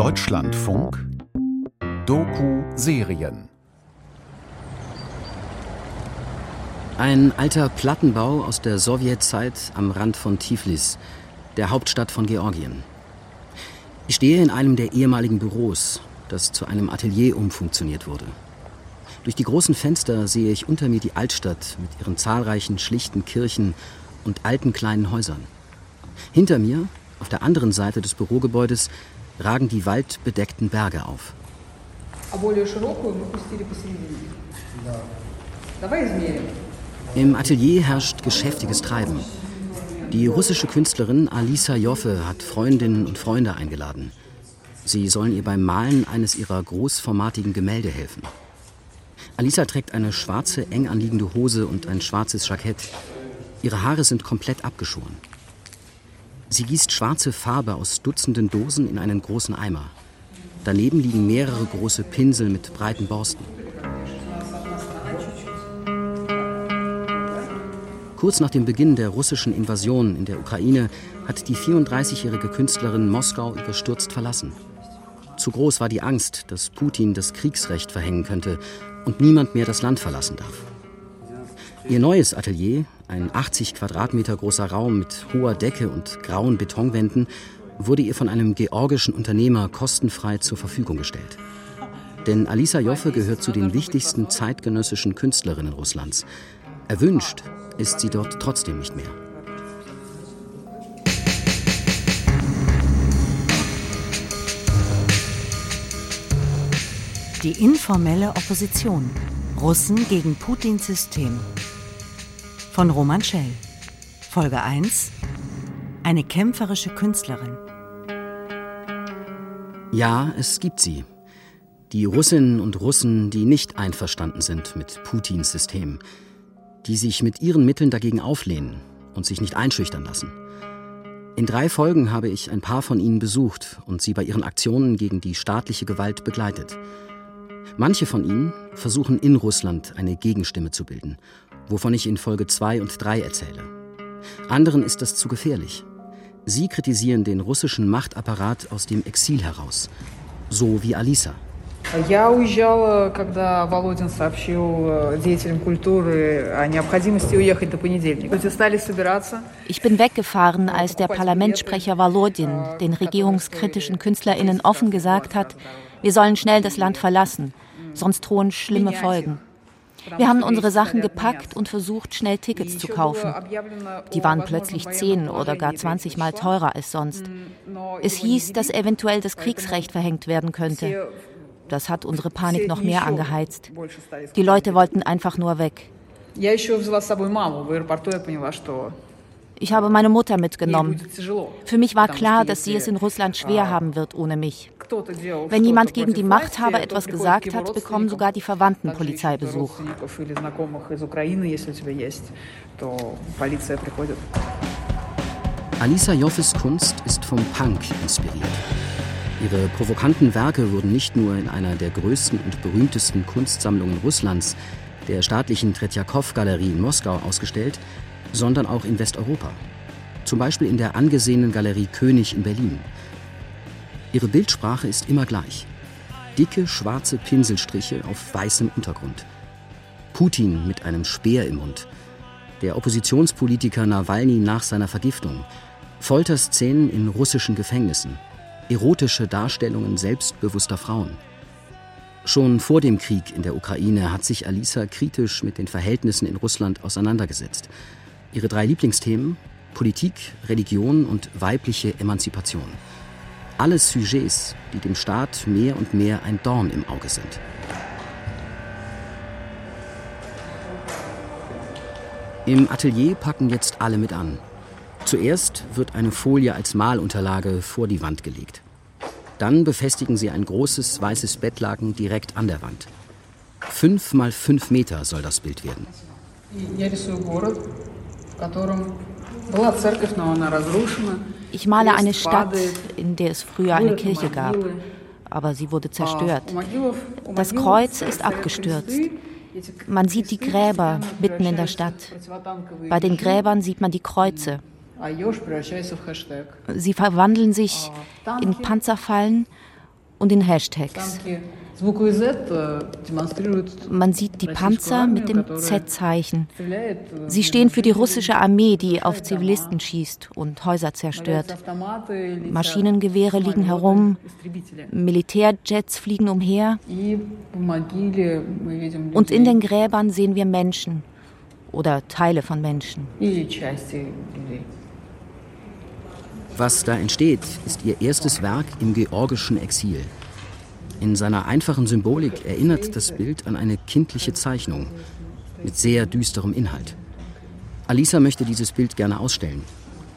Deutschlandfunk Doku-Serien Ein alter Plattenbau aus der Sowjetzeit am Rand von Tiflis, der Hauptstadt von Georgien. Ich stehe in einem der ehemaligen Büros, das zu einem Atelier umfunktioniert wurde. Durch die großen Fenster sehe ich unter mir die Altstadt mit ihren zahlreichen schlichten Kirchen und alten kleinen Häusern. Hinter mir, auf der anderen Seite des Bürogebäudes, ragen die waldbedeckten Berge auf. Im Atelier herrscht geschäftiges Treiben. Die russische Künstlerin Alisa Joffe hat Freundinnen und Freunde eingeladen. Sie sollen ihr beim Malen eines ihrer großformatigen Gemälde helfen. Alisa trägt eine schwarze, eng anliegende Hose und ein schwarzes Jackett. Ihre Haare sind komplett abgeschoren. Sie gießt schwarze Farbe aus Dutzenden Dosen in einen großen Eimer. Daneben liegen mehrere große Pinsel mit breiten Borsten. Kurz nach dem Beginn der russischen Invasion in der Ukraine hat die 34-jährige Künstlerin Moskau überstürzt verlassen. Zu groß war die Angst, dass Putin das Kriegsrecht verhängen könnte und niemand mehr das Land verlassen darf. Ihr neues Atelier, ein 80 Quadratmeter großer Raum mit hoher Decke und grauen Betonwänden, wurde ihr von einem georgischen Unternehmer kostenfrei zur Verfügung gestellt. Denn Alisa Joffe gehört zu den wichtigsten zeitgenössischen Künstlerinnen Russlands. Erwünscht ist sie dort trotzdem nicht mehr. Die informelle Opposition. Russen gegen Putins System. Von Roman Schell. Folge 1. Eine kämpferische Künstlerin. Ja, es gibt sie. Die Russinnen und Russen, die nicht einverstanden sind mit Putins System, die sich mit ihren Mitteln dagegen auflehnen und sich nicht einschüchtern lassen. In drei Folgen habe ich ein paar von ihnen besucht und sie bei ihren Aktionen gegen die staatliche Gewalt begleitet. Manche von ihnen versuchen in Russland eine Gegenstimme zu bilden, wovon ich in Folge 2 und 3 erzähle. Anderen ist das zu gefährlich. Sie kritisieren den russischen Machtapparat aus dem Exil heraus, so wie Alisa. Я уезжала, когда Володин сообщил э, деятелям культуры о необходимости уехать до понедельника. Люди стали собираться. Ich bin weggefahren, als der Parlamentssprecher Volodin den regierungskritischen KünstlerInnen offen gesagt hat, wir sollen schnell das Land verlassen sonst drohen schlimme Folgen. Wir haben unsere Sachen gepackt und versucht, schnell Tickets zu kaufen. Die waren plötzlich 10 oder gar 20 Mal teurer als sonst. Es hieß, dass eventuell das Kriegsrecht verhängt werden könnte. Das hat unsere Panik noch mehr angeheizt. Die Leute wollten einfach nur weg. Ich habe meine Mutter mitgenommen. Für mich war klar, dass sie es in Russland schwer haben wird ohne mich. Wenn jemand gegen die Machthaber etwas gesagt hat, bekommen sogar die Verwandten Polizeibesuch. Alisa Joffes Kunst ist vom Punk inspiriert. Ihre provokanten Werke wurden nicht nur in einer der größten und berühmtesten Kunstsammlungen Russlands, der staatlichen Tretjakow-Galerie in Moskau, ausgestellt, sondern auch in Westeuropa. Zum Beispiel in der angesehenen Galerie König in Berlin. Ihre Bildsprache ist immer gleich. Dicke schwarze Pinselstriche auf weißem Untergrund. Putin mit einem Speer im Mund. Der Oppositionspolitiker Nawalny nach seiner Vergiftung. Folterszenen in russischen Gefängnissen. Erotische Darstellungen selbstbewusster Frauen. Schon vor dem Krieg in der Ukraine hat sich Alisa kritisch mit den Verhältnissen in Russland auseinandergesetzt. Ihre drei Lieblingsthemen Politik, Religion und weibliche Emanzipation. Alles Sujets, die dem Staat mehr und mehr ein Dorn im Auge sind. Im Atelier packen jetzt alle mit an. Zuerst wird eine Folie als Malunterlage vor die Wand gelegt. Dann befestigen sie ein großes weißes Bettlaken direkt an der Wand. Fünf mal fünf Meter soll das Bild werden. Ich male eine Stadt, in der es früher eine Kirche gab, aber sie wurde zerstört. Das Kreuz ist abgestürzt. Man sieht die Gräber mitten in der Stadt. Bei den Gräbern sieht man die Kreuze. Sie verwandeln sich in Panzerfallen und in Hashtags. Man sieht die Panzer mit dem Z-Zeichen. Sie stehen für die russische Armee, die auf Zivilisten schießt und Häuser zerstört. Maschinengewehre liegen herum, Militärjets fliegen umher. Und in den Gräbern sehen wir Menschen oder Teile von Menschen. Was da entsteht, ist ihr erstes Werk im georgischen Exil. In seiner einfachen Symbolik erinnert das Bild an eine kindliche Zeichnung mit sehr düsterem Inhalt. Alisa möchte dieses Bild gerne ausstellen.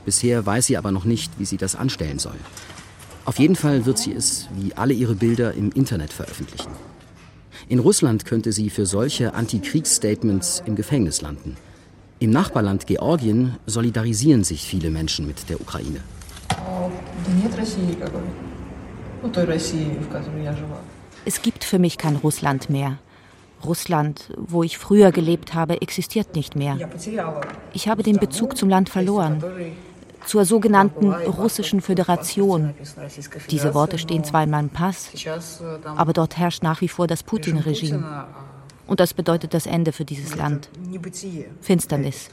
Bisher weiß sie aber noch nicht, wie sie das anstellen soll. Auf jeden Fall wird sie es, wie alle ihre Bilder, im Internet veröffentlichen. In Russland könnte sie für solche Antikriegsstatements im Gefängnis landen. Im Nachbarland Georgien solidarisieren sich viele Menschen mit der Ukraine. Es gibt für mich kein Russland mehr. Russland, wo ich früher gelebt habe, existiert nicht mehr. Ich habe den Bezug zum Land verloren, zur sogenannten Russischen Föderation. Diese Worte stehen zwar in meinem Pass, aber dort herrscht nach wie vor das Putin-Regime. Und das bedeutet das Ende für dieses Land. Finsternis.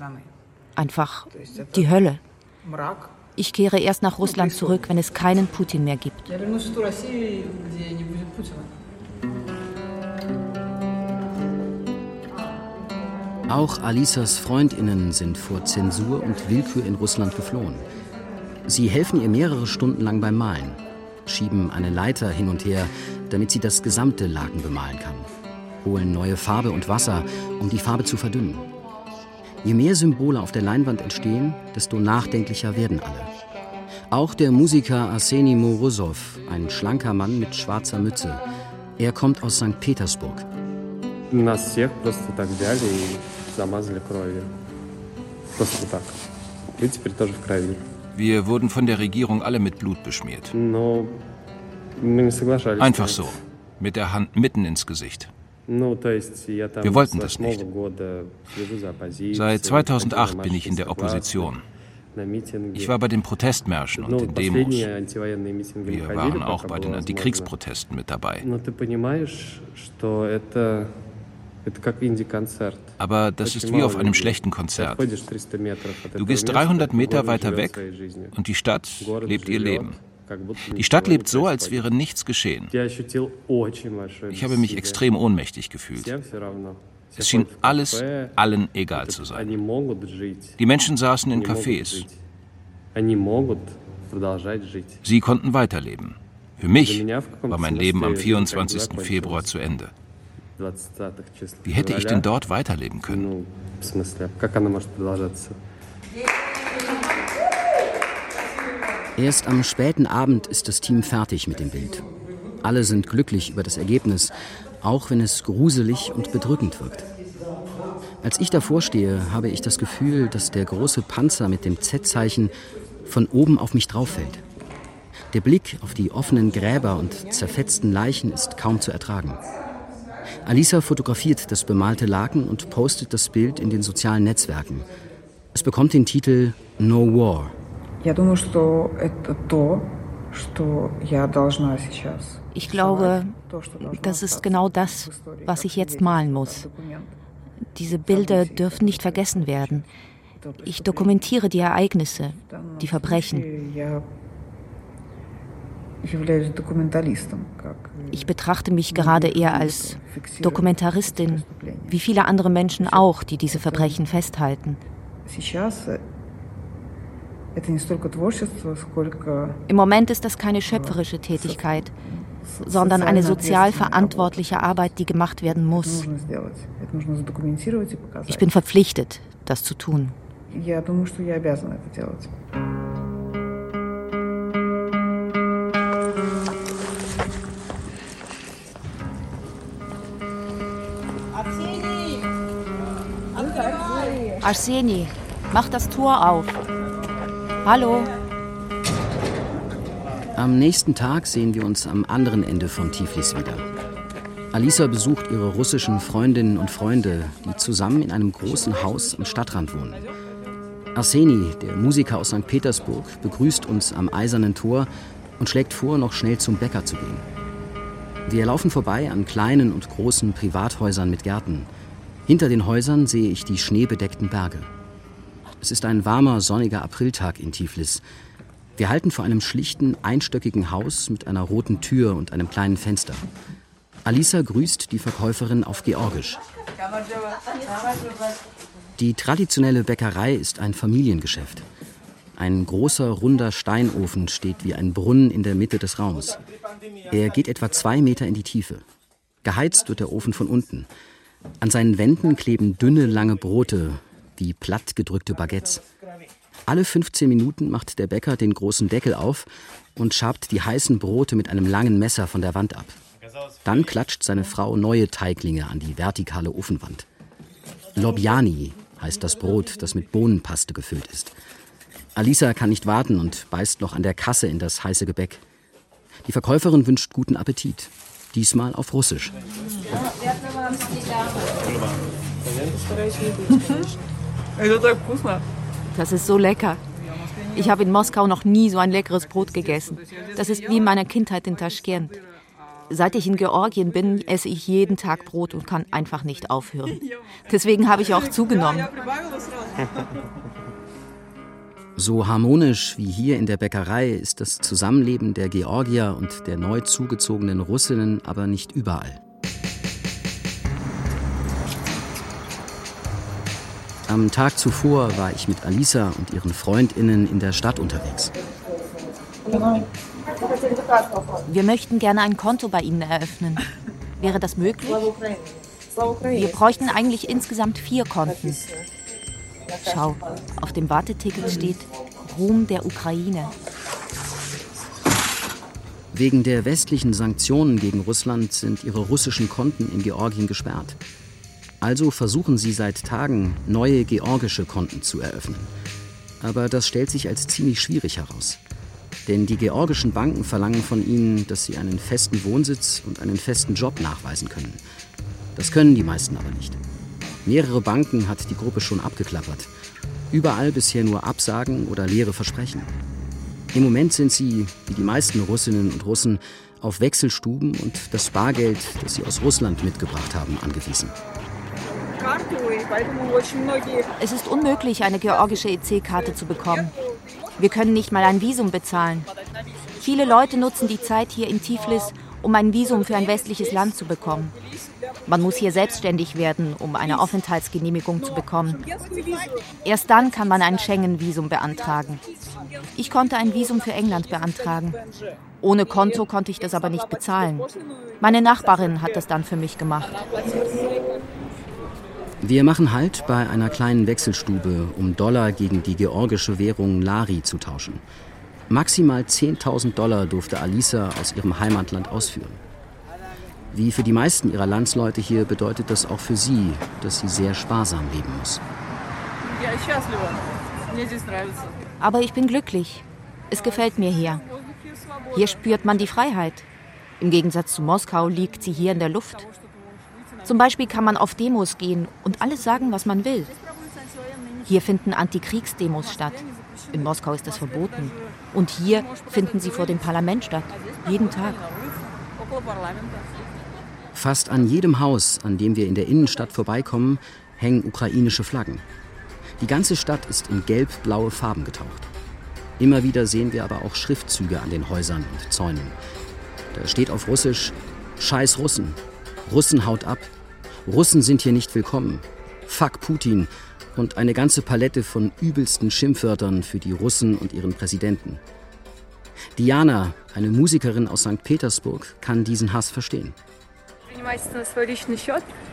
Einfach die Hölle. Ich kehre erst nach Russland zurück, wenn es keinen Putin mehr gibt. Auch Alisas Freundinnen sind vor Zensur und Willkür in Russland geflohen. Sie helfen ihr mehrere Stunden lang beim Malen, schieben eine Leiter hin und her, damit sie das gesamte Laken bemalen kann, holen neue Farbe und Wasser, um die Farbe zu verdünnen. Je mehr Symbole auf der Leinwand entstehen, desto nachdenklicher werden alle. Auch der Musiker Arseni Morozov, ein schlanker Mann mit schwarzer Mütze. Er kommt aus St. Petersburg. Wir wurden von der Regierung alle mit Blut beschmiert. Einfach so, mit der Hand mitten ins Gesicht. Wir wollten das nicht. Seit 2008 bin ich in der Opposition. Ich war bei den Protestmärschen und den Demos. Wir waren auch bei den Antikriegsprotesten mit dabei. Aber das ist wie auf einem schlechten Konzert. Du gehst 300 Meter weiter weg und die Stadt lebt ihr Leben. Die Stadt lebt so, als wäre nichts geschehen. Ich habe mich extrem ohnmächtig gefühlt. Es schien alles allen egal zu sein. Die Menschen saßen in Cafés. Sie konnten weiterleben. Für mich war mein Leben am 24. Februar zu Ende. Wie hätte ich denn dort weiterleben können? Erst am späten Abend ist das Team fertig mit dem Bild. Alle sind glücklich über das Ergebnis, auch wenn es gruselig und bedrückend wirkt. Als ich davor stehe, habe ich das Gefühl, dass der große Panzer mit dem Z-Zeichen von oben auf mich drauffällt. Der Blick auf die offenen Gräber und zerfetzten Leichen ist kaum zu ertragen. Alisa fotografiert das bemalte Laken und postet das Bild in den sozialen Netzwerken. Es bekommt den Titel No War. Ich glaube, das ist genau das, was ich jetzt malen muss. Diese Bilder dürfen nicht vergessen werden. Ich dokumentiere die Ereignisse, die Verbrechen. Ich betrachte mich gerade eher als Dokumentaristin, wie viele andere Menschen auch, die diese Verbrechen festhalten. Im Moment ist das keine schöpferische Tätigkeit, sondern eine sozial verantwortliche Arbeit, die gemacht werden muss. Ich bin verpflichtet, das zu tun. Arseni, mach das Tor auf. Hallo. Am nächsten Tag sehen wir uns am anderen Ende von Tiflis wieder. Alisa besucht ihre russischen Freundinnen und Freunde, die zusammen in einem großen Haus am Stadtrand wohnen. Arseni, der Musiker aus St. Petersburg, begrüßt uns am Eisernen Tor und schlägt vor, noch schnell zum Bäcker zu gehen. Wir laufen vorbei an kleinen und großen Privathäusern mit Gärten. Hinter den Häusern sehe ich die schneebedeckten Berge. Es ist ein warmer, sonniger Apriltag in Tiflis. Wir halten vor einem schlichten, einstöckigen Haus mit einer roten Tür und einem kleinen Fenster. Alisa grüßt die Verkäuferin auf Georgisch. Die traditionelle Bäckerei ist ein Familiengeschäft. Ein großer, runder Steinofen steht wie ein Brunnen in der Mitte des Raums. Er geht etwa zwei Meter in die Tiefe. Geheizt wird der Ofen von unten. An seinen Wänden kleben dünne, lange Brote, wie platt gedrückte Baguettes. Alle 15 Minuten macht der Bäcker den großen Deckel auf und schabt die heißen Brote mit einem langen Messer von der Wand ab. Dann klatscht seine Frau neue Teiglinge an die vertikale Ofenwand. Lobjani heißt das Brot, das mit Bohnenpaste gefüllt ist. Alisa kann nicht warten und beißt noch an der Kasse in das heiße Gebäck. Die Verkäuferin wünscht guten Appetit. Diesmal auf Russisch. Das ist so lecker. Ich habe in Moskau noch nie so ein leckeres Brot gegessen. Das ist wie in meiner Kindheit in Taschkent. Seit ich in Georgien bin, esse ich jeden Tag Brot und kann einfach nicht aufhören. Deswegen habe ich auch zugenommen. So harmonisch wie hier in der Bäckerei ist das Zusammenleben der Georgier und der neu zugezogenen Russinnen aber nicht überall. Am Tag zuvor war ich mit Alisa und ihren Freundinnen in der Stadt unterwegs. Wir möchten gerne ein Konto bei Ihnen eröffnen. Wäre das möglich? Wir bräuchten eigentlich insgesamt vier Konten. Schau, auf dem Warteticket steht Ruhm der Ukraine. Wegen der westlichen Sanktionen gegen Russland sind ihre russischen Konten in Georgien gesperrt. Also versuchen sie seit Tagen, neue georgische Konten zu eröffnen. Aber das stellt sich als ziemlich schwierig heraus. Denn die georgischen Banken verlangen von ihnen, dass sie einen festen Wohnsitz und einen festen Job nachweisen können. Das können die meisten aber nicht. Mehrere Banken hat die Gruppe schon abgeklappert. Überall bisher nur Absagen oder leere Versprechen. Im Moment sind sie, wie die meisten Russinnen und Russen, auf Wechselstuben und das Bargeld, das sie aus Russland mitgebracht haben, angewiesen. Es ist unmöglich, eine georgische EC-Karte zu bekommen. Wir können nicht mal ein Visum bezahlen. Viele Leute nutzen die Zeit hier in Tiflis, um ein Visum für ein westliches Land zu bekommen. Man muss hier selbstständig werden, um eine Aufenthaltsgenehmigung zu bekommen. Erst dann kann man ein Schengen-Visum beantragen. Ich konnte ein Visum für England beantragen. Ohne Konto konnte ich das aber nicht bezahlen. Meine Nachbarin hat das dann für mich gemacht. Wir machen Halt bei einer kleinen Wechselstube, um Dollar gegen die georgische Währung Lari zu tauschen. Maximal 10.000 Dollar durfte Alisa aus ihrem Heimatland ausführen. Wie für die meisten ihrer Landsleute hier bedeutet das auch für sie, dass sie sehr sparsam leben muss. Aber ich bin glücklich. Es gefällt mir hier. Hier spürt man die Freiheit. Im Gegensatz zu Moskau liegt sie hier in der Luft. Zum Beispiel kann man auf Demos gehen und alles sagen, was man will. Hier finden Antikriegsdemos statt. In Moskau ist das verboten. Und hier finden sie vor dem Parlament statt. Jeden Tag. Fast an jedem Haus, an dem wir in der Innenstadt vorbeikommen, hängen ukrainische Flaggen. Die ganze Stadt ist in gelb-blaue Farben getaucht. Immer wieder sehen wir aber auch Schriftzüge an den Häusern und Zäunen. Da steht auf Russisch Scheiß Russen, Russen haut ab. Russen sind hier nicht willkommen. Fuck Putin und eine ganze Palette von übelsten Schimpfwörtern für die Russen und ihren Präsidenten. Diana, eine Musikerin aus St. Petersburg, kann diesen Hass verstehen.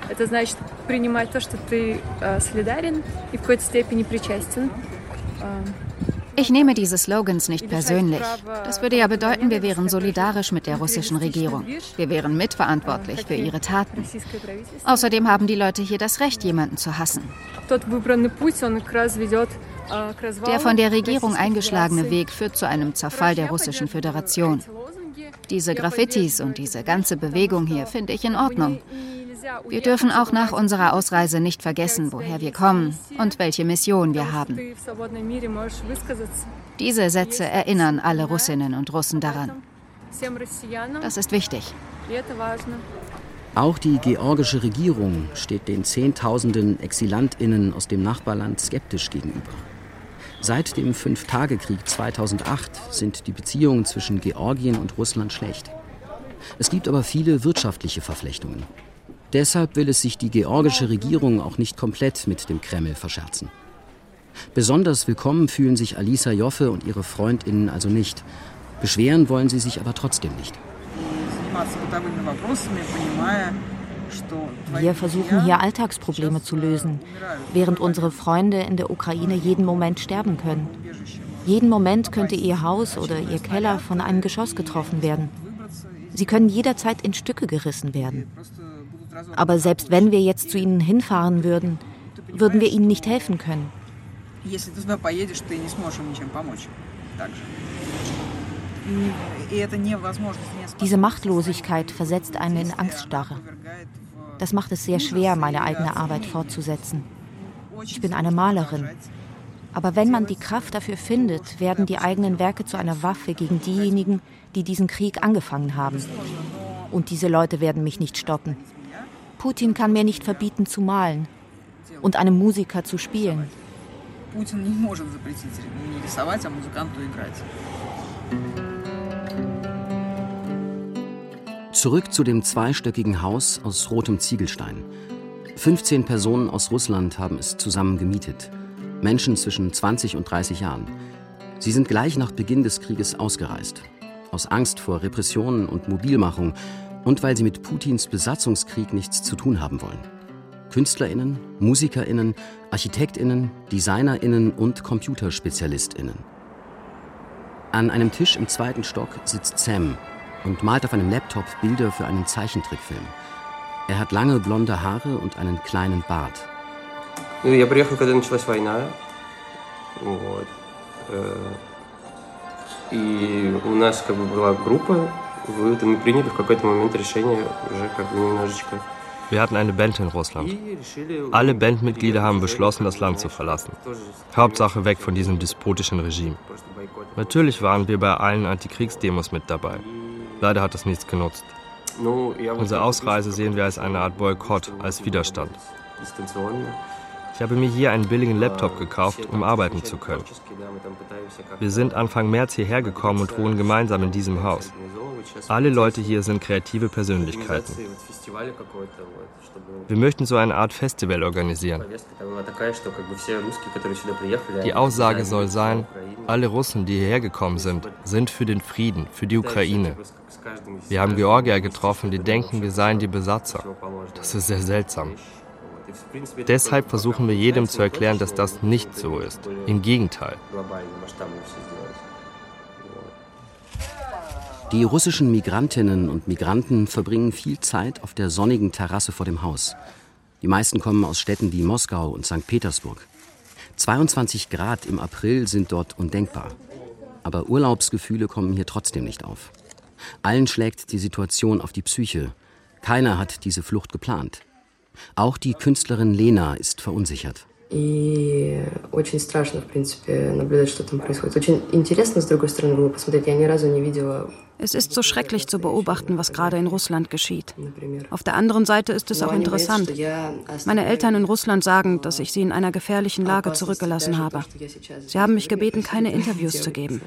Это значит принимать то, что ты солидарен и в какой-то степени причастен. ich nehme diese Slogans nicht persönlich. Das würde ja bedeuten, wir wären solidarisch mit der russischen Regierung. Wir wären mitverantwortlich für ihre Taten. Außerdem haben die Leute hier das Recht, jemanden zu hassen. Der von der Regierung eingeschlagene Weg führt zu einem Zerfall der russischen Föderation. Diese Graffitis und diese ganze Bewegung hier finde ich in Ordnung. Wir dürfen auch nach unserer Ausreise nicht vergessen, woher wir kommen und welche Mission wir haben. Diese Sätze erinnern alle Russinnen und Russen daran. Das ist wichtig. Auch die georgische Regierung steht den Zehntausenden Exilantinnen aus dem Nachbarland skeptisch gegenüber. Seit dem Fünftagekrieg 2008 sind die Beziehungen zwischen Georgien und Russland schlecht. Es gibt aber viele wirtschaftliche Verflechtungen. Deshalb will es sich die georgische Regierung auch nicht komplett mit dem Kreml verscherzen. Besonders willkommen fühlen sich Alisa Joffe und ihre Freundinnen also nicht. Beschweren wollen sie sich aber trotzdem nicht. Wir versuchen hier Alltagsprobleme zu lösen, während unsere Freunde in der Ukraine jeden Moment sterben können. Jeden Moment könnte ihr Haus oder ihr Keller von einem Geschoss getroffen werden. Sie können jederzeit in Stücke gerissen werden. Aber selbst wenn wir jetzt zu ihnen hinfahren würden, würden wir ihnen nicht helfen können. Diese Machtlosigkeit versetzt einen in Angststarre. Das macht es sehr schwer, meine eigene Arbeit fortzusetzen. Ich bin eine Malerin. Aber wenn man die Kraft dafür findet, werden die eigenen Werke zu einer Waffe gegen diejenigen, die diesen Krieg angefangen haben. Und diese Leute werden mich nicht stoppen. Putin kann mir nicht verbieten zu malen und einem Musiker zu spielen. Putin не может запретить мне рисовать, а музыканту играть. Zurück zu dem zweistöckigen Haus aus rotem Ziegelstein. 15 Personen aus Russland haben es zusammen gemietet. Menschen zwischen 20 und 30 Jahren. Sie sind gleich nach Beginn des Krieges ausgereist. Aus Angst vor Repressionen und Mobilmachung und weil sie mit Putins Besatzungskrieg nichts zu tun haben wollen. KünstlerInnen, MusikerInnen, ArchitektInnen, DesignerInnen und ComputerspezialistInnen. An einem Tisch im zweiten Stock sitzt Sam, und malt auf einem Laptop Bilder für einen Zeichentrickfilm. Er hat lange blonde Haare und einen kleinen Bart. Я приехал, когда началась война. Вот. И у нас как бы была группа, мы приняли в какой-то момент решение уже как бы немножечко wir hatten eine Band in Russland. Alle Bandmitglieder haben beschlossen, das Land zu verlassen. Hauptsache weg von diesem despotischen Regime. Natürlich waren wir bei allen Antikriegsdemos mit dabei. Leider hat das nichts genutzt. Unsere Ausreise sehen wir als eine Art Boykott, als Widerstand. Ich habe mir hier einen billigen Laptop gekauft, um arbeiten zu können. Wir sind Anfang März hierher gekommen und wohnen gemeinsam in diesem Haus. Alle Leute hier sind kreative Persönlichkeiten. Wir möchten so eine Art Festival organisieren. Die Aussage soll sein, alle Russen, die hierher gekommen sind, sind für den Frieden, für die Ukraine. Wir haben Georgier getroffen, die denken, wir seien die Besatzer. Das ist sehr seltsam. Deshalb versuchen wir jedem zu erklären, dass das nicht so ist. Im Gegenteil. Die russischen Migrantinnen und Migranten verbringen viel Zeit auf der sonnigen Terrasse vor dem Haus. Die meisten kommen aus Städten wie Moskau und St. Petersburg. 22 Grad im April sind dort undenkbar. Aber Urlaubsgefühle kommen hier trotzdem nicht auf. Allen schlägt die Situation auf die Psyche. Keiner hat diese Flucht geplant. Auch die Künstlerin Lena ist verunsichert. И очень страшно, в принципе, наблюдать, что там происходит. Очень интересно, с другой стороны, было посмотреть. Я ни разу не видела es ist so schrecklich zu beobachten, was gerade in Russland geschieht. Auf der anderen Seite ist es auch interessant. Meine Eltern in Russland sagen, dass ich sie in einer gefährlichen Lage zurückgelassen habe. Sie haben mich gebeten, keine Interviews zu geben.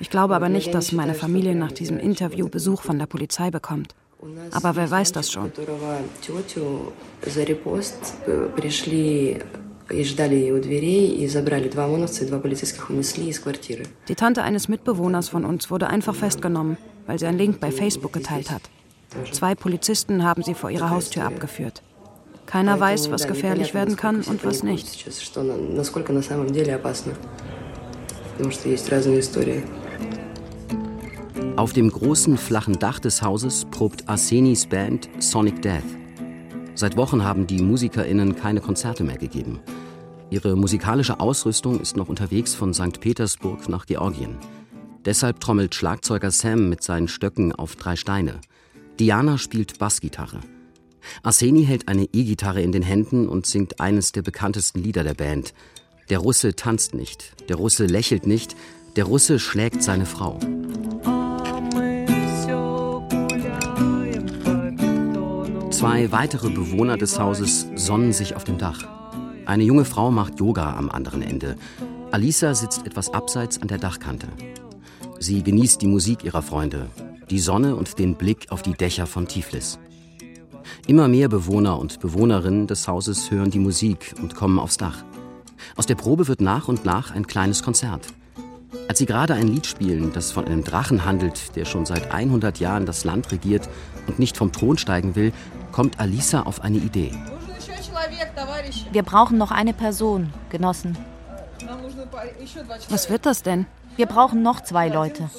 Ich glaube aber nicht, dass meine Familie nach diesem Interview Besuch von der Polizei bekommt. Aber wer weiß das schon? Die Tante eines Mitbewohners von uns wurde einfach festgenommen, weil sie einen Link bei Facebook geteilt hat. Zwei Polizisten haben sie vor ihrer Haustür abgeführt. Keiner weiß, was gefährlich werden kann und was nicht. Auf dem großen flachen Dach des Hauses probt Arsenis Band Sonic Death. Seit Wochen haben die MusikerInnen keine Konzerte mehr gegeben. Ihre musikalische Ausrüstung ist noch unterwegs von St. Petersburg nach Georgien. Deshalb trommelt Schlagzeuger Sam mit seinen Stöcken auf drei Steine. Diana spielt Bassgitarre. Arseni hält eine E-Gitarre in den Händen und singt eines der bekanntesten Lieder der Band. Der Russe tanzt nicht, der Russe lächelt nicht, der Russe schlägt seine Frau. Zwei weitere Bewohner des Hauses sonnen sich auf dem Dach. Eine junge Frau macht Yoga am anderen Ende. Alisa sitzt etwas abseits an der Dachkante. Sie genießt die Musik ihrer Freunde, die Sonne und den Blick auf die Dächer von Tiflis. Immer mehr Bewohner und Bewohnerinnen des Hauses hören die Musik und kommen aufs Dach. Aus der Probe wird nach und nach ein kleines Konzert. Als sie gerade ein Lied spielen, das von einem Drachen handelt, der schon seit 100 Jahren das Land regiert und nicht vom Thron steigen will, kommt Alisa auf eine Idee. Wir brauchen noch eine Person, Genossen. Was wird das denn? Wir brauchen noch zwei Leute.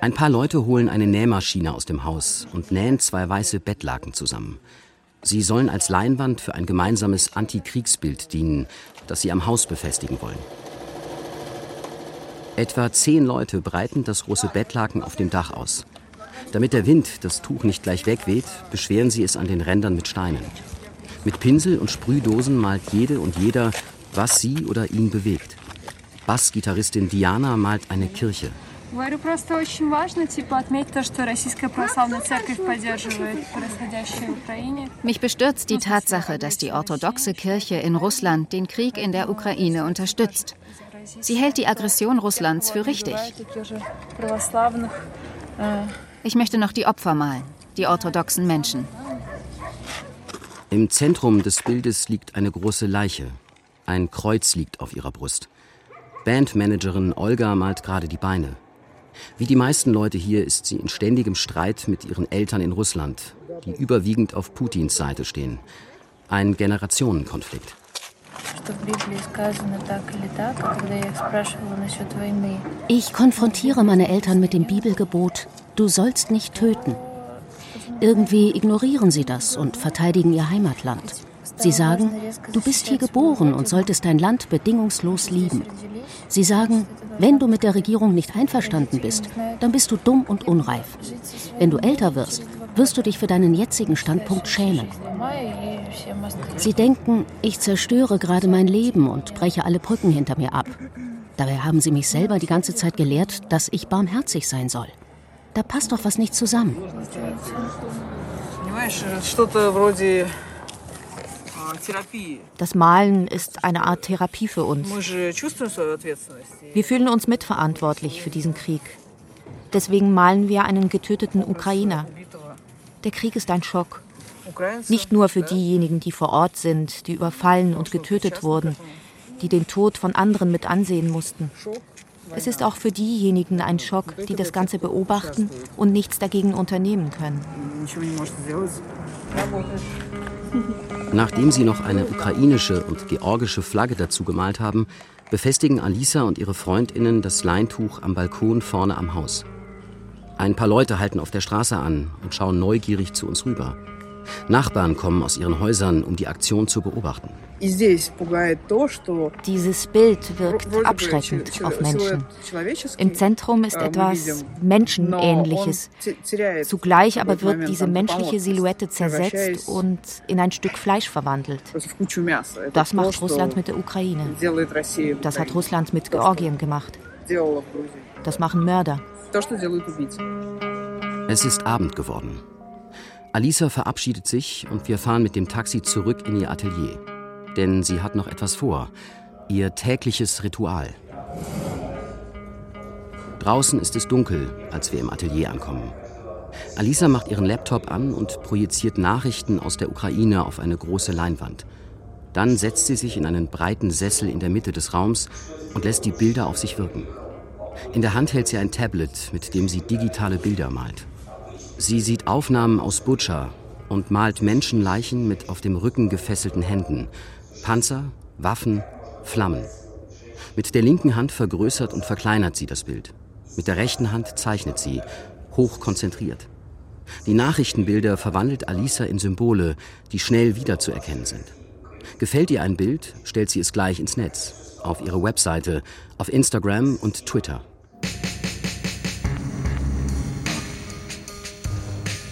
Ein paar Leute holen eine Nähmaschine aus dem Haus und nähen zwei weiße Bettlaken zusammen. Sie sollen als Leinwand für ein gemeinsames Antikriegsbild dienen, das sie am Haus befestigen wollen. Etwa zehn Leute breiten das große Bettlaken auf dem Dach aus. Damit der Wind das Tuch nicht gleich wegweht, beschweren sie es an den Rändern mit Steinen. Mit Pinsel und Sprühdosen malt jede und jeder, was sie oder ihn bewegt. Bassgitarristin Diana malt eine Kirche. Mich bestürzt die Tatsache, dass die orthodoxe Kirche in Russland den Krieg in der Ukraine unterstützt. Sie hält die Aggression Russlands für richtig. Ich möchte noch die Opfer malen, die orthodoxen Menschen. Im Zentrum des Bildes liegt eine große Leiche. Ein Kreuz liegt auf ihrer Brust. Bandmanagerin Olga malt gerade die Beine. Wie die meisten Leute hier ist sie in ständigem Streit mit ihren Eltern in Russland, die überwiegend auf Putins Seite stehen. Ein Generationenkonflikt. Ich konfrontiere meine Eltern mit dem Bibelgebot, du sollst nicht töten. Irgendwie ignorieren sie das und verteidigen ihr Heimatland. Sie sagen, du bist hier geboren und solltest dein Land bedingungslos lieben. Sie sagen, wenn du mit der Regierung nicht einverstanden bist, dann bist du dumm und unreif. Wenn du älter wirst, wirst du dich für deinen jetzigen Standpunkt schämen. Sie denken, ich zerstöre gerade mein Leben und breche alle Brücken hinter mir ab. Dabei haben sie mich selber die ganze Zeit gelehrt, dass ich barmherzig sein soll. Da passt doch was nicht zusammen. Das Malen ist eine Art Therapie für uns. Wir fühlen uns mitverantwortlich für diesen Krieg. Deswegen malen wir einen getöteten Ukrainer. Der Krieg ist ein Schock. Nicht nur für diejenigen, die vor Ort sind, die überfallen und getötet wurden, die den Tod von anderen mit ansehen mussten. Es ist auch für diejenigen ein Schock, die das Ganze beobachten und nichts dagegen unternehmen können. Nachdem sie noch eine ukrainische und georgische Flagge dazu gemalt haben, befestigen Alisa und ihre Freundinnen das Leintuch am Balkon vorne am Haus. Ein paar Leute halten auf der Straße an und schauen neugierig zu uns rüber. Nachbarn kommen aus ihren Häusern, um die Aktion zu beobachten. Dieses Bild wirkt abschreckend auf Menschen. Im Zentrum ist etwas Menschenähnliches. Zugleich aber wird diese menschliche Silhouette zersetzt und in ein Stück Fleisch verwandelt. Das macht Russland mit der Ukraine. Das hat Russland mit Georgien gemacht. Das machen Mörder. Es ist Abend geworden. Alisa verabschiedet sich und wir fahren mit dem Taxi zurück in ihr Atelier. Denn sie hat noch etwas vor. Ihr tägliches Ritual. Draußen ist es dunkel, als wir im Atelier ankommen. Alisa macht ihren Laptop an und projiziert Nachrichten aus der Ukraine auf eine große Leinwand. Dann setzt sie sich in einen breiten Sessel in der Mitte des Raums und lässt die Bilder auf sich wirken. In der Hand hält sie ein Tablet, mit dem sie digitale Bilder malt. Sie sieht Aufnahmen aus Butscha und malt Menschenleichen mit auf dem Rücken gefesselten Händen, Panzer, Waffen, Flammen. Mit der linken Hand vergrößert und verkleinert sie das Bild. Mit der rechten Hand zeichnet sie, hoch konzentriert. Die Nachrichtenbilder verwandelt Alisa in Symbole, die schnell wiederzuerkennen sind. Gefällt ihr ein Bild, stellt sie es gleich ins Netz, auf ihre Webseite, auf Instagram und Twitter.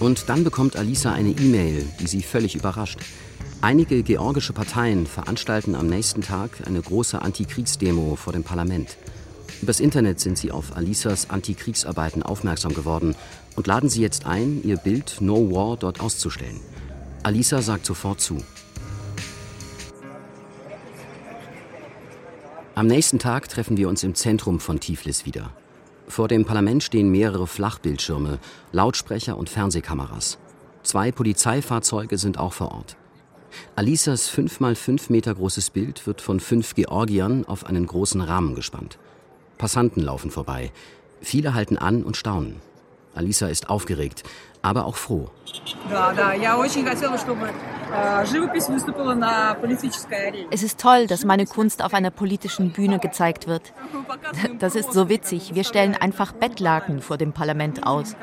Und dann bekommt Alisa eine E-Mail, die sie völlig überrascht. Einige georgische Parteien veranstalten am nächsten Tag eine große Antikriegsdemo vor dem Parlament. Übers Internet sind sie auf Alisas Antikriegsarbeiten aufmerksam geworden und laden sie jetzt ein, ihr Bild No War dort auszustellen. Alisa sagt sofort zu. Am nächsten Tag treffen wir uns im Zentrum von Tiflis wieder. Vor dem Parlament stehen mehrere Flachbildschirme, Lautsprecher und Fernsehkameras. Zwei Polizeifahrzeuge sind auch vor Ort. Alisas 5 mal 5 Meter großes Bild wird von fünf Georgiern auf einen großen Rahmen gespannt. Passanten laufen vorbei. Viele halten an und staunen. Alisa ist aufgeregt, aber auch froh. Es ist toll, dass meine Kunst auf einer politischen Bühne gezeigt wird. Das ist so witzig. Wir stellen einfach Bettlaken vor dem Parlament aus.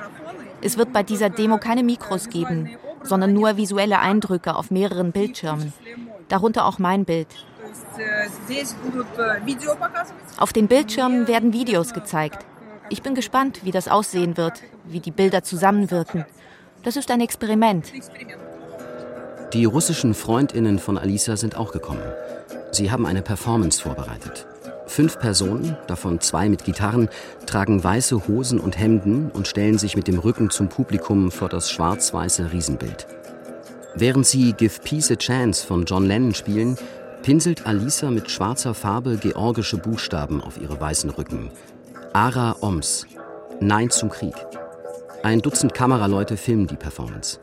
Es wird bei dieser Demo keine Mikros geben, sondern nur visuelle Eindrücke auf mehreren Bildschirmen. Darunter auch mein Bild. Auf den Bildschirmen werden Videos gezeigt. Ich bin gespannt, wie das aussehen wird, wie die Bilder zusammenwirken. Das ist ein Experiment. Die russischen Freundinnen von Alisa sind auch gekommen. Sie haben eine Performance vorbereitet. Fünf Personen, davon zwei mit Gitarren, tragen weiße Hosen und Hemden und stellen sich mit dem Rücken zum Publikum vor das schwarz-weiße Riesenbild. Während sie Give Peace a Chance von John Lennon spielen, pinselt Alisa mit schwarzer Farbe georgische Buchstaben auf ihre weißen Rücken. Ara Oms. Nein zum Krieg. Ein Dutzend Kameraleute filmen die Performance.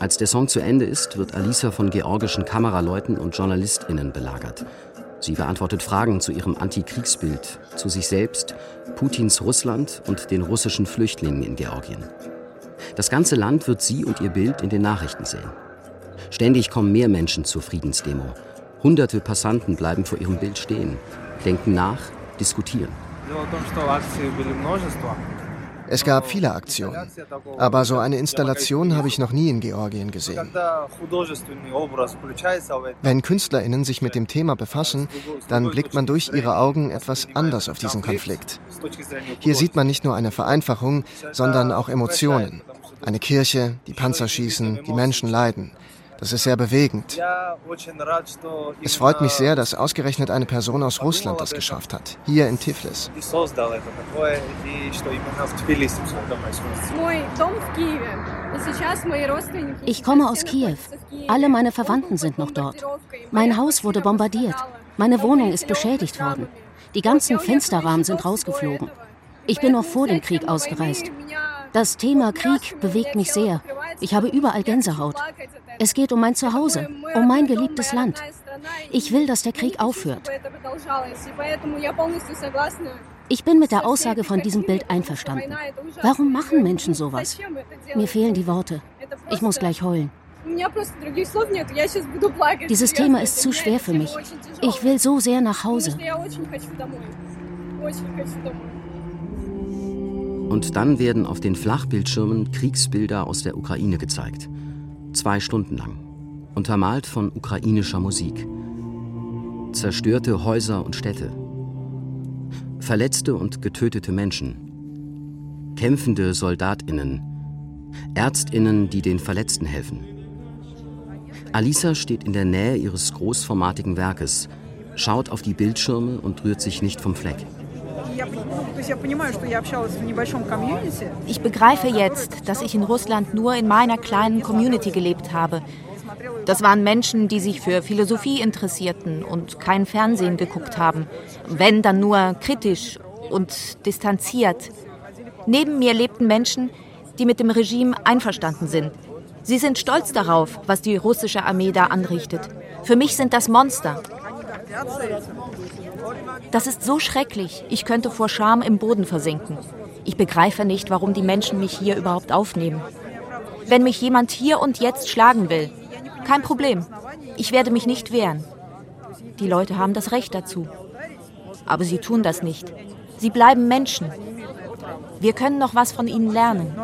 Als der Song zu Ende ist, wird Alisa von georgischen Kameraleuten und JournalistInnen belagert. Sie beantwortet Fragen zu ihrem Antikriegsbild, zu sich selbst, Putins Russland und den russischen Flüchtlingen in Georgien. Das ganze Land wird sie und ihr Bild in den Nachrichten sehen. Ständig kommen mehr Menschen zur Friedensdemo. Hunderte Passanten bleiben vor ihrem Bild stehen, denken nach, diskutieren. Es gab viele Aktionen, aber so eine Installation habe ich noch nie in Georgien gesehen. Wenn Künstlerinnen sich mit dem Thema befassen, dann blickt man durch ihre Augen etwas anders auf diesen Konflikt. Hier sieht man nicht nur eine Vereinfachung, sondern auch Emotionen. Eine Kirche, die Panzer schießen, die Menschen leiden. Das ist sehr bewegend. Es freut mich sehr, dass ausgerechnet eine Person aus Russland das geschafft hat, hier in Tiflis. Ich komme aus Kiew. Alle meine Verwandten sind noch dort. Mein Haus wurde bombardiert. Meine Wohnung ist beschädigt worden. Die ganzen Fensterrahmen sind rausgeflogen. Ich bin noch vor dem Krieg ausgereist. Das Thema Krieg bewegt mich sehr. Ich habe überall Gänsehaut. Es geht um mein Zuhause, um mein geliebtes Land. Ich will, dass der Krieg aufhört. Ich bin mit der Aussage von diesem Bild einverstanden. Warum machen Menschen sowas? Mir fehlen die Worte. Ich muss gleich heulen. Dieses Thema ist zu schwer für mich. Ich will so sehr nach Hause. Und dann werden auf den Flachbildschirmen Kriegsbilder aus der Ukraine gezeigt. Zwei Stunden lang. Untermalt von ukrainischer Musik. Zerstörte Häuser und Städte. Verletzte und getötete Menschen. Kämpfende Soldatinnen. Ärztinnen, die den Verletzten helfen. Alisa steht in der Nähe ihres großformatigen Werkes, schaut auf die Bildschirme und rührt sich nicht vom Fleck. Ich begreife jetzt, dass ich in Russland nur in meiner kleinen Community gelebt habe. Das waren Menschen, die sich für Philosophie interessierten und kein Fernsehen geguckt haben. Wenn, dann nur kritisch und distanziert. Neben mir lebten Menschen, die mit dem Regime einverstanden sind. Sie sind stolz darauf, was die russische Armee da anrichtet. Für mich sind das Monster. Das ist so schrecklich. Ich könnte vor Scham im Boden versinken. Ich begreife nicht, warum die Menschen mich hier überhaupt aufnehmen. Wenn mich jemand hier und jetzt schlagen will, kein Problem. Ich werde mich nicht wehren. Die Leute haben das Recht dazu. Aber sie tun das nicht. Sie bleiben Menschen. Wir können noch was von ihnen lernen.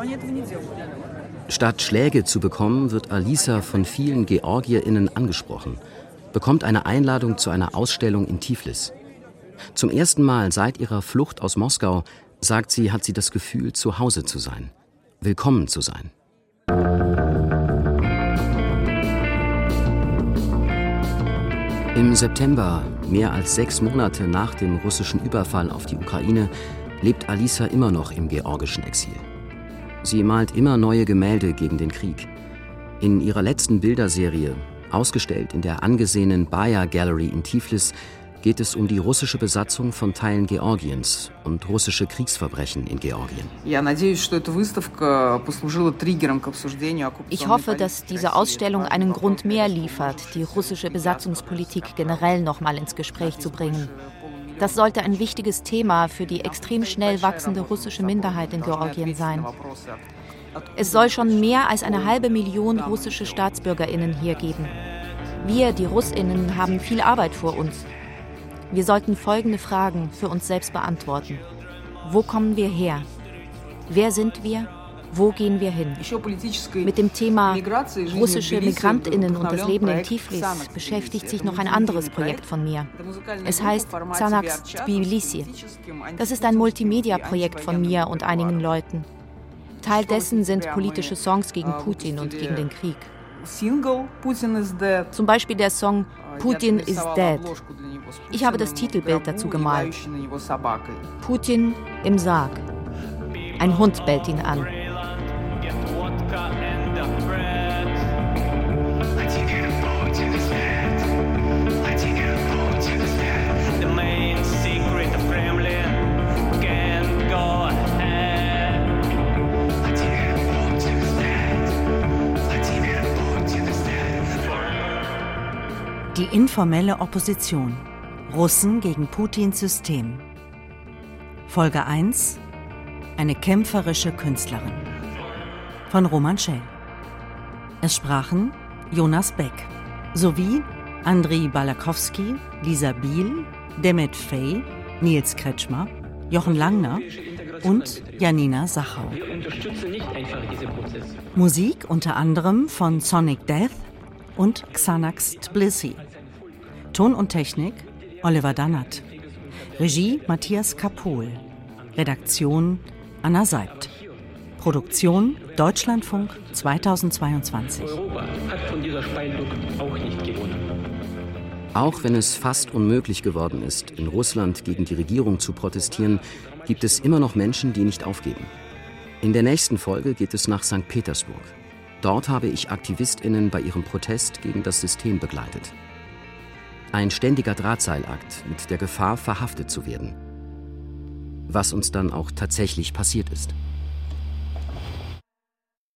Statt Schläge zu bekommen, wird Alisa von vielen GeorgierInnen angesprochen, bekommt eine Einladung zu einer Ausstellung in Tiflis. Zum ersten Mal seit ihrer Flucht aus Moskau, sagt sie, hat sie das Gefühl, zu Hause zu sein, willkommen zu sein. Im September, mehr als sechs Monate nach dem russischen Überfall auf die Ukraine, lebt Alisa immer noch im georgischen Exil. Sie malt immer neue Gemälde gegen den Krieg. In ihrer letzten Bilderserie, ausgestellt in der angesehenen Bayer Gallery in Tiflis, geht es um die russische Besatzung von Teilen Georgiens und russische Kriegsverbrechen in Georgien. Ich hoffe, dass diese Ausstellung einen Grund mehr liefert, die russische Besatzungspolitik generell noch mal ins Gespräch zu bringen. Das sollte ein wichtiges Thema für die extrem schnell wachsende russische Minderheit in Georgien sein. Es soll schon mehr als eine halbe Million russische Staatsbürgerinnen hier geben. Wir, die Russinnen, haben viel Arbeit vor uns. Wir sollten folgende Fragen für uns selbst beantworten. Wo kommen wir her? Wer sind wir? Wo gehen wir hin? Mit dem Thema russische Migrantinnen und das Leben in Tiflis beschäftigt sich noch ein anderes Projekt von mir. Es heißt Xanax Tbilisi. Das ist ein Multimedia-Projekt von mir und einigen Leuten. Teil dessen sind politische Songs gegen Putin und gegen den Krieg. Zum Beispiel der Song Putin is dead. Ich habe das Titelbild dazu gemalt. Putin im Sarg. Ein Hund bellt ihn an. Die informelle Opposition. Russen gegen Putins System. Folge 1. Eine kämpferische Künstlerin. Von Roman Schell. Es sprachen Jonas Beck sowie Andriy Balakowski, Lisa Biel, Demet Fey, Nils Kretschmer, Jochen Langner und Janina Sachau. Musik unter anderem von Sonic Death und Xanax Tbilisi. Ton und Technik Oliver Dannert. Regie Matthias Kapohl. Redaktion Anna Seibt. Produktion Deutschlandfunk 2022. Europa hat von dieser Spaltung auch nicht gewonnen. Auch wenn es fast unmöglich geworden ist, in Russland gegen die Regierung zu protestieren, gibt es immer noch Menschen, die nicht aufgeben. In der nächsten Folge geht es nach St. Petersburg. Dort habe ich Aktivistinnen bei ihrem Protest gegen das System begleitet. Ein ständiger Drahtseilakt mit der Gefahr, verhaftet zu werden. Was uns dann auch tatsächlich passiert ist.